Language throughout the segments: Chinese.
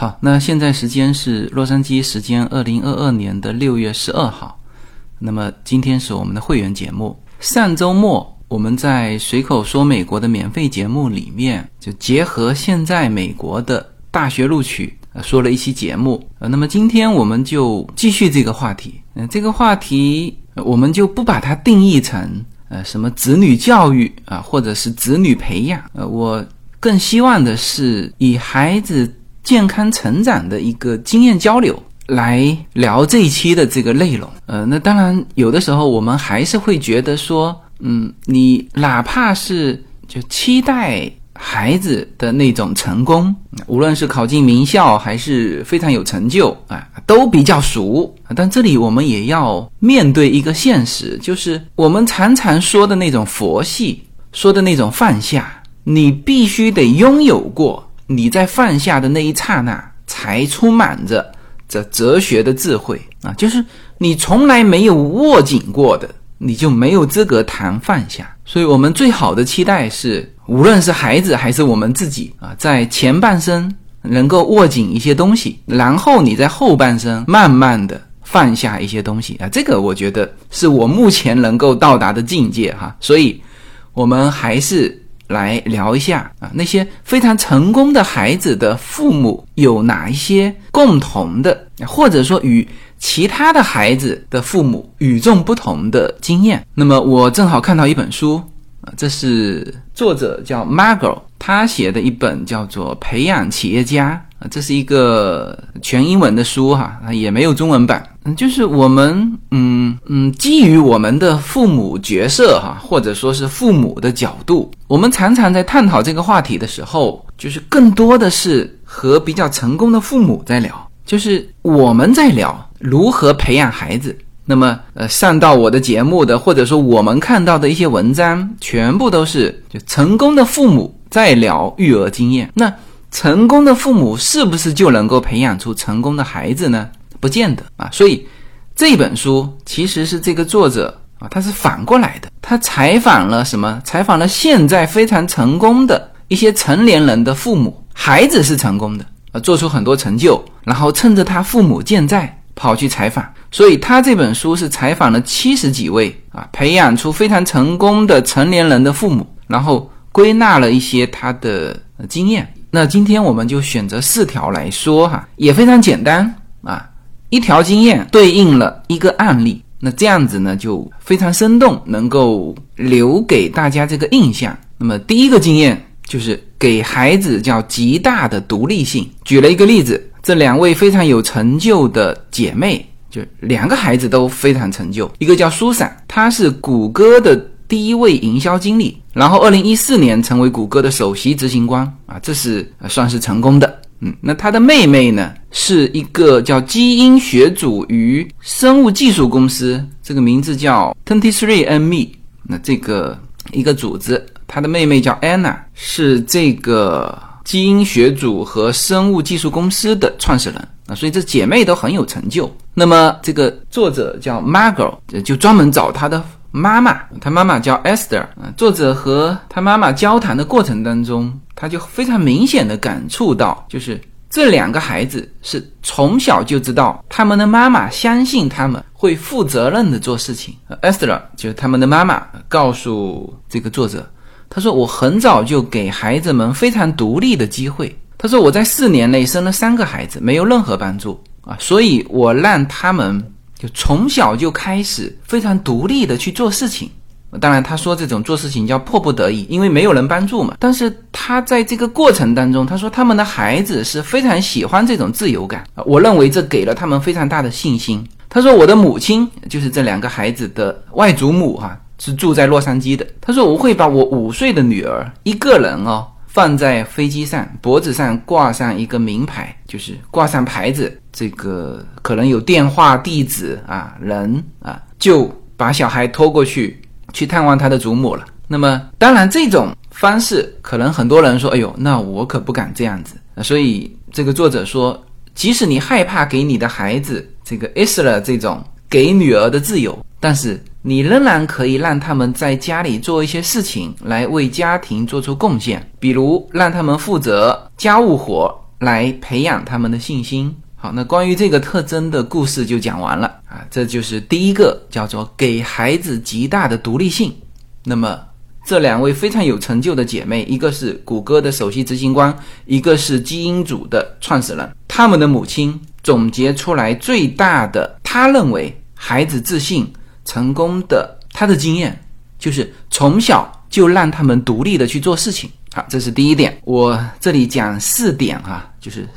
好，那现在时间是洛杉矶时间二零二二年的六月十二号。那么今天是我们的会员节目。上周末我们在随口说美国的免费节目里面，就结合现在美国的大学录取，呃，说了一期节目。呃，那么今天我们就继续这个话题。嗯，这个话题我们就不把它定义成呃什么子女教育啊，或者是子女培养。呃，我更希望的是以孩子。健康成长的一个经验交流，来聊这一期的这个内容。呃，那当然有的时候我们还是会觉得说，嗯，你哪怕是就期待孩子的那种成功，无论是考进名校还是非常有成就啊，都比较俗。但这里我们也要面对一个现实，就是我们常常说的那种佛系，说的那种放下，你必须得拥有过。你在放下的那一刹那，才充满着这哲学的智慧啊！就是你从来没有握紧过的，你就没有资格谈放下。所以，我们最好的期待是，无论是孩子还是我们自己啊，在前半生能够握紧一些东西，然后你在后半生慢慢的放下一些东西啊。这个我觉得是我目前能够到达的境界哈。所以，我们还是。来聊一下啊，那些非常成功的孩子的父母有哪一些共同的，或者说与其他的孩子的父母与众不同的经验？那么我正好看到一本书啊，这是作者叫 Margot，他写的一本叫做《培养企业家》。啊，这是一个全英文的书哈，也没有中文版。嗯，就是我们，嗯嗯，基于我们的父母角色哈，或者说是父母的角度，我们常常在探讨这个话题的时候，就是更多的是和比较成功的父母在聊，就是我们在聊如何培养孩子。那么，呃，上到我的节目的，或者说我们看到的一些文章，全部都是就成功的父母在聊育儿经验。那。成功的父母是不是就能够培养出成功的孩子呢？不见得啊。所以这本书其实是这个作者啊，他是反过来的。他采访了什么？采访了现在非常成功的一些成年人的父母，孩子是成功的啊，做出很多成就，然后趁着他父母健在跑去采访。所以他这本书是采访了七十几位啊，培养出非常成功的成年人的父母，然后归纳了一些他的经验。那今天我们就选择四条来说哈，也非常简单啊，一条经验对应了一个案例，那这样子呢就非常生动，能够留给大家这个印象。那么第一个经验就是给孩子叫极大的独立性，举了一个例子，这两位非常有成就的姐妹，就两个孩子都非常成就，一个叫苏珊，她是谷歌的。第一位营销经理，然后二零一四年成为谷歌的首席执行官啊，这是算是成功的。嗯，那他的妹妹呢，是一个叫基因学组与生物技术公司，这个名字叫 Twenty Three and Me。那这个一个组织，他的妹妹叫 Anna，是这个基因学组和生物技术公司的创始人啊，所以这姐妹都很有成就。那么这个作者叫 Margot，就专门找他的。妈妈，他妈妈叫 Esther。作者和他妈妈交谈的过程当中，他就非常明显的感触到，就是这两个孩子是从小就知道他们的妈妈相信他们会负责任的做事情。Esther 就是他们的妈妈，告诉这个作者，他说：“我很早就给孩子们非常独立的机会。他说我在四年内生了三个孩子，没有任何帮助啊，所以我让他们。”就从小就开始非常独立的去做事情，当然他说这种做事情叫迫不得已，因为没有人帮助嘛。但是他在这个过程当中，他说他们的孩子是非常喜欢这种自由感，我认为这给了他们非常大的信心。他说我的母亲就是这两个孩子的外祖母哈，是住在洛杉矶的。他说我会把我五岁的女儿一个人哦。放在飞机上，脖子上挂上一个名牌，就是挂上牌子，这个可能有电话、地址啊，人啊，就把小孩拖过去去探望他的祖母了。那么，当然这种方式，可能很多人说：“哎呦，那我可不敢这样子。”所以这个作者说，即使你害怕给你的孩子这个 Isla 这种给女儿的自由，但是。你仍然可以让他们在家里做一些事情，来为家庭做出贡献，比如让他们负责家务活，来培养他们的信心。好，那关于这个特征的故事就讲完了啊，这就是第一个叫做给孩子极大的独立性。那么这两位非常有成就的姐妹，一个是谷歌的首席执行官，一个是基因组的创始人，他们的母亲总结出来最大的，他认为孩子自信成功的他的经验，就是从小就让他们独立的去做事情。好，这是第一点。我这里讲四点哈，就是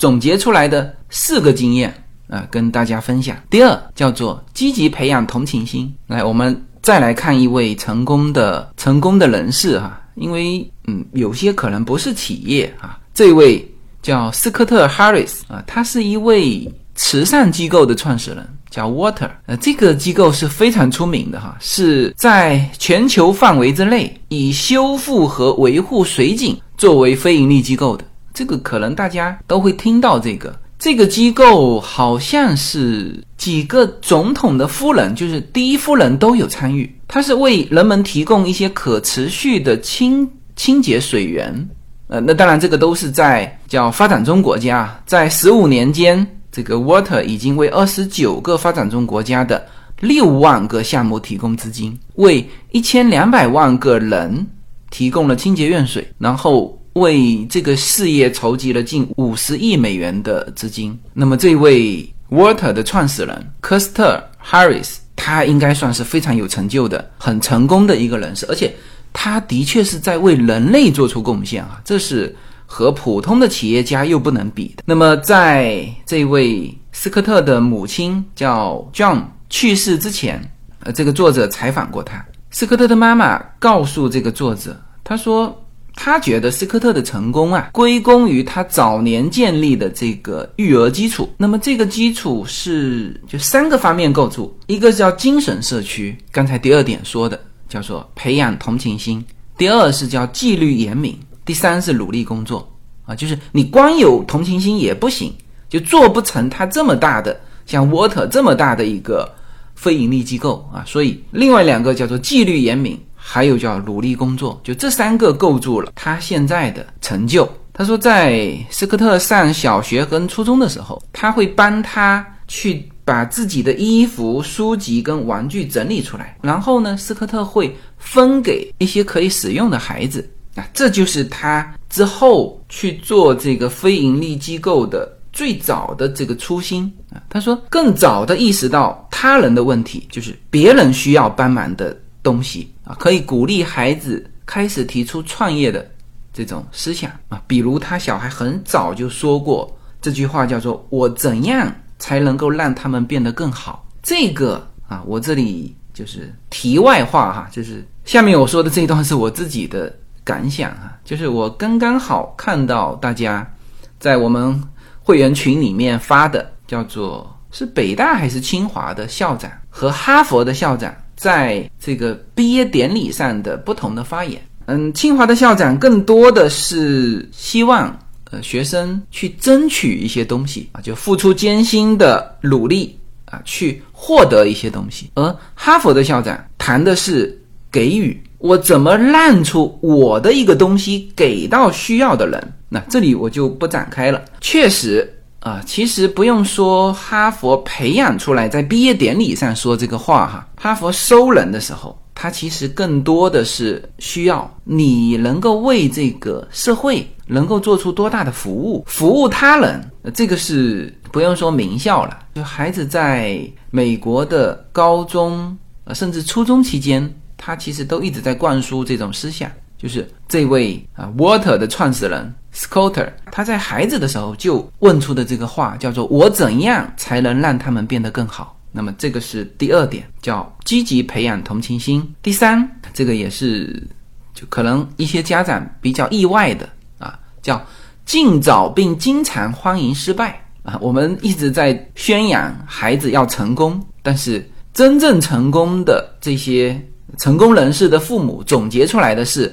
总结出来的四个经验啊，跟大家分享。第二叫做积极培养同情心。来，我们再来看一位成功的成功的人士哈，因为嗯，有些可能不是企业啊。这位叫斯科特·哈里斯啊，他是一位慈善机构的创始人。叫 Water，呃，这个机构是非常出名的哈，是在全球范围之内以修复和维护水井作为非盈利机构的。这个可能大家都会听到这个。这个机构好像是几个总统的夫人，就是第一夫人都有参与。它是为人们提供一些可持续的清清洁水源。呃，那当然这个都是在叫发展中国家，在十五年间。这个 Water 已经为二十九个发展中国家的六万个项目提供资金，为一千两百万个人提供了清洁用水，然后为这个事业筹集了近五十亿美元的资金。那么，这位 Water 的创始人科斯特 Harris，他应该算是非常有成就的、很成功的一个人士，而且他的确是在为人类做出贡献啊，这是。和普通的企业家又不能比的。那么，在这位斯科特的母亲叫 John 去世之前，呃，这个作者采访过他。斯科特的妈妈告诉这个作者，他说他觉得斯科特的成功啊，归功于他早年建立的这个育儿基础。那么，这个基础是就三个方面构筑：一个叫精神社区，刚才第二点说的叫做培养同情心；第二是叫纪律严明。第三是努力工作啊，就是你光有同情心也不行，就做不成他这么大的像 Water 这么大的一个非盈利机构啊。所以另外两个叫做纪律严明，还有叫努力工作，就这三个构筑了他现在的成就。他说，在斯科特上小学跟初中的时候，他会帮他去把自己的衣服、书籍跟玩具整理出来，然后呢，斯科特会分给一些可以使用的孩子。啊，这就是他之后去做这个非盈利机构的最早的这个初心啊。他说，更早的意识到他人的问题，就是别人需要帮忙的东西啊，可以鼓励孩子开始提出创业的这种思想啊。比如他小孩很早就说过这句话，叫做“我怎样才能够让他们变得更好”。这个啊，我这里就是题外话哈，就是下面我说的这一段是我自己的。感想啊，就是我刚刚好看到大家在我们会员群里面发的，叫做是北大还是清华的校长和哈佛的校长在这个毕业典礼上的不同的发言。嗯，清华的校长更多的是希望呃学生去争取一些东西啊，就付出艰辛的努力啊，去获得一些东西。而哈佛的校长谈的是给予。我怎么让出我的一个东西给到需要的人？那这里我就不展开了。确实啊，其实不用说哈佛培养出来，在毕业典礼上说这个话哈。哈佛收人的时候，他其实更多的是需要你能够为这个社会能够做出多大的服务，服务他人。这个是不用说名校了，就孩子在美国的高中甚至初中期间。他其实都一直在灌输这种思想，就是这位啊，Water 的创始人 Scotter，他在孩子的时候就问出的这个话，叫做“我怎样才能让他们变得更好”。那么这个是第二点，叫积极培养同情心。第三，这个也是就可能一些家长比较意外的啊，叫尽早并经常欢迎失败啊。我们一直在宣扬孩子要成功，但是真正成功的这些。成功人士的父母总结出来的是，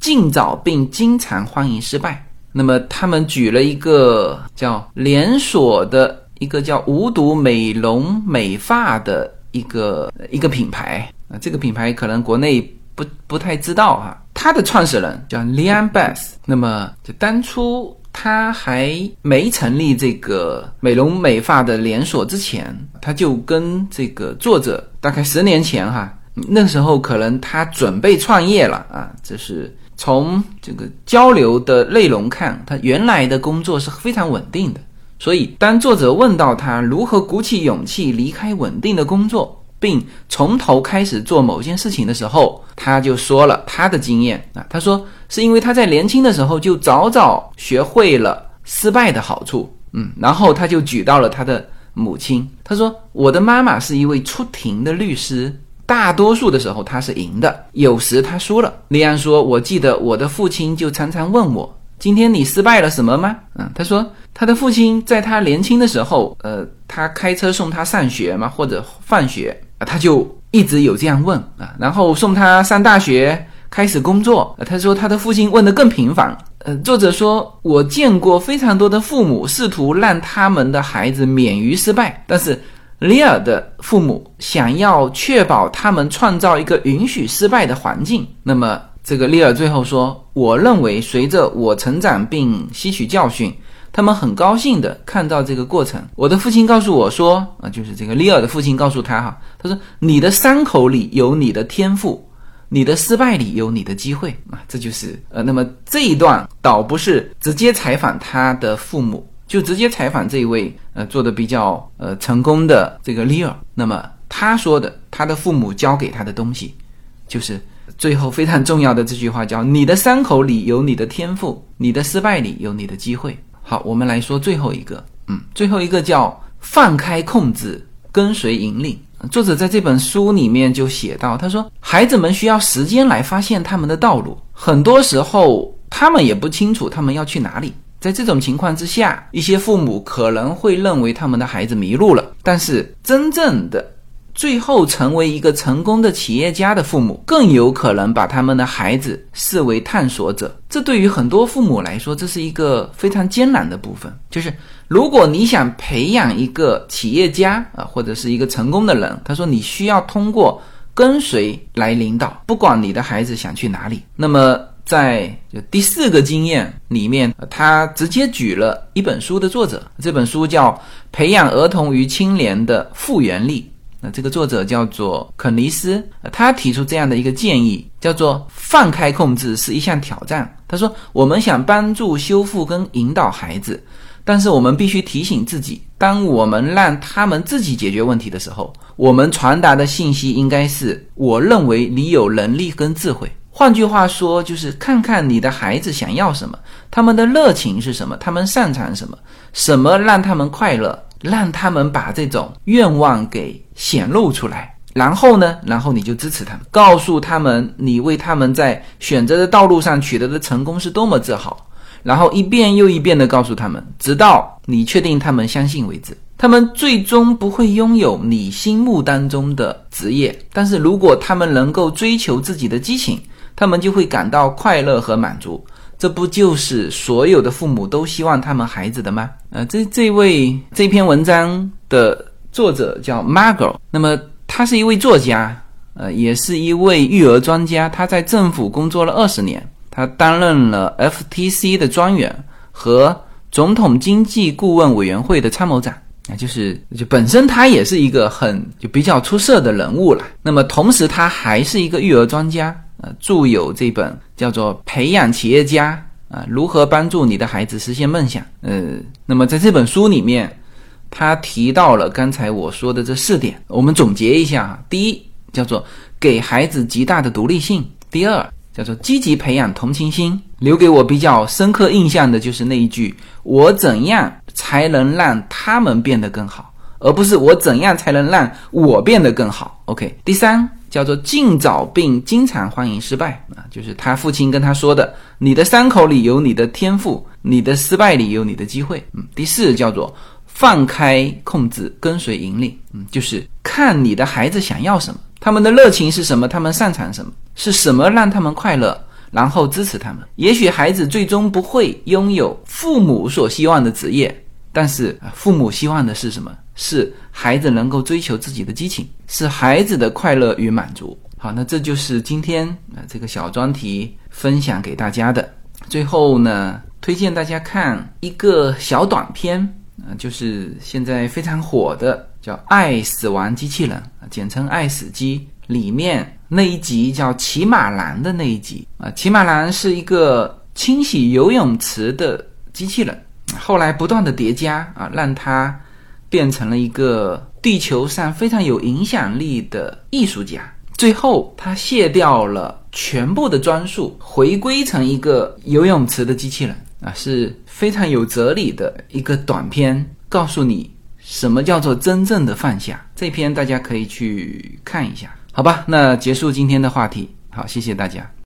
尽早并经常欢迎失败。那么他们举了一个叫连锁的一个叫无毒美容美发的一个一个品牌啊，这个品牌可能国内不不太知道哈。它的创始人叫 Leon Bass。那么就当初他还没成立这个美容美发的连锁之前，他就跟这个作者大概十年前哈，那时候可能他准备创业了啊。这是从这个交流的内容看，他原来的工作是非常稳定的。所以，当作者问到他如何鼓起勇气离开稳定的工作，并从头开始做某件事情的时候，他就说了他的经验啊。他说是因为他在年轻的时候就早早学会了失败的好处，嗯，然后他就举到了他的母亲。他说我的妈妈是一位出庭的律师，大多数的时候他是赢的，有时他输了。利安说，我记得我的父亲就常常问我。今天你失败了什么吗？嗯，他说他的父亲在他年轻的时候，呃，他开车送他上学嘛，或者放学啊，他就一直有这样问啊。然后送他上大学，开始工作，他说他的父亲问的更频繁。呃，作者说我见过非常多的父母试图让他们的孩子免于失败，但是里尔的父母想要确保他们创造一个允许失败的环境，那么。这个利尔最后说：“我认为，随着我成长并吸取教训，他们很高兴地看到这个过程。我的父亲告诉我说，啊，就是这个利尔的父亲告诉他哈，他说你的伤口里有你的天赋，你的失败里有你的机会啊，这就是呃，那么这一段倒不是直接采访他的父母，就直接采访这一位呃做的比较呃成功的这个利尔。那么他说的，他的父母教给他的东西，就是。”最后非常重要的这句话叫：“你的伤口里有你的天赋，你的失败里有你的机会。”好，我们来说最后一个，嗯，最后一个叫放开控制，跟随引领。作者在这本书里面就写到，他说：“孩子们需要时间来发现他们的道路，很多时候他们也不清楚他们要去哪里。在这种情况之下，一些父母可能会认为他们的孩子迷路了，但是真正的……”最后成为一个成功的企业家的父母，更有可能把他们的孩子视为探索者。这对于很多父母来说，这是一个非常艰难的部分。就是如果你想培养一个企业家啊，或者是一个成功的人，他说你需要通过跟随来领导，不管你的孩子想去哪里。那么在就第四个经验里面，他直接举了一本书的作者，这本书叫《培养儿童与青年的复原力》。那这个作者叫做肯尼斯，他提出这样的一个建议，叫做放开控制是一项挑战。他说，我们想帮助修复跟引导孩子，但是我们必须提醒自己，当我们让他们自己解决问题的时候，我们传达的信息应该是：我认为你有能力跟智慧。换句话说，就是看看你的孩子想要什么，他们的热情是什么，他们擅长什么，什么让他们快乐。让他们把这种愿望给显露出来，然后呢，然后你就支持他们，告诉他们你为他们在选择的道路上取得的成功是多么自豪，然后一遍又一遍地告诉他们，直到你确定他们相信为止。他们最终不会拥有你心目当中的职业，但是如果他们能够追求自己的激情，他们就会感到快乐和满足。这不就是所有的父母都希望他们孩子的吗？呃，这这位这篇文章的作者叫 Margot，那么他是一位作家，呃，也是一位育儿专家。他在政府工作了二十年，他担任了 FTC 的专员和总统经济顾问委员会的参谋长。啊，就是就本身他也是一个很就比较出色的人物了。那么同时他还是一个育儿专家。呃，著有这本叫做《培养企业家》啊，如何帮助你的孩子实现梦想？呃，那么在这本书里面，他提到了刚才我说的这四点，我们总结一下啊。第一，叫做给孩子极大的独立性；第二，叫做积极培养同情心。留给我比较深刻印象的就是那一句：“我怎样才能让他们变得更好？”而不是我怎样才能让我变得更好。OK，第三。叫做尽早并经常欢迎失败啊，就是他父亲跟他说的：“你的伤口里有你的天赋，你的失败里有你的机会。”嗯，第四叫做放开控制，跟随引领。嗯，就是看你的孩子想要什么，他们的热情是什么，他们擅长什么，是什么让他们快乐，然后支持他们。也许孩子最终不会拥有父母所希望的职业，但是父母希望的是什么？是孩子能够追求自己的激情，是孩子的快乐与满足。好，那这就是今天啊这个小专题分享给大家的。最后呢，推荐大家看一个小短片，啊，就是现在非常火的叫《爱死亡机器人》，简称《爱死机》里面那一集叫骑马男的那一集啊，骑马男是一个清洗游泳池的机器人，后来不断的叠加啊，让它变成了一个地球上非常有影响力的艺术家。最后，他卸掉了全部的装束，回归成一个游泳池的机器人啊，是非常有哲理的一个短片，告诉你什么叫做真正的放下。这篇大家可以去看一下，好吧？那结束今天的话题，好，谢谢大家。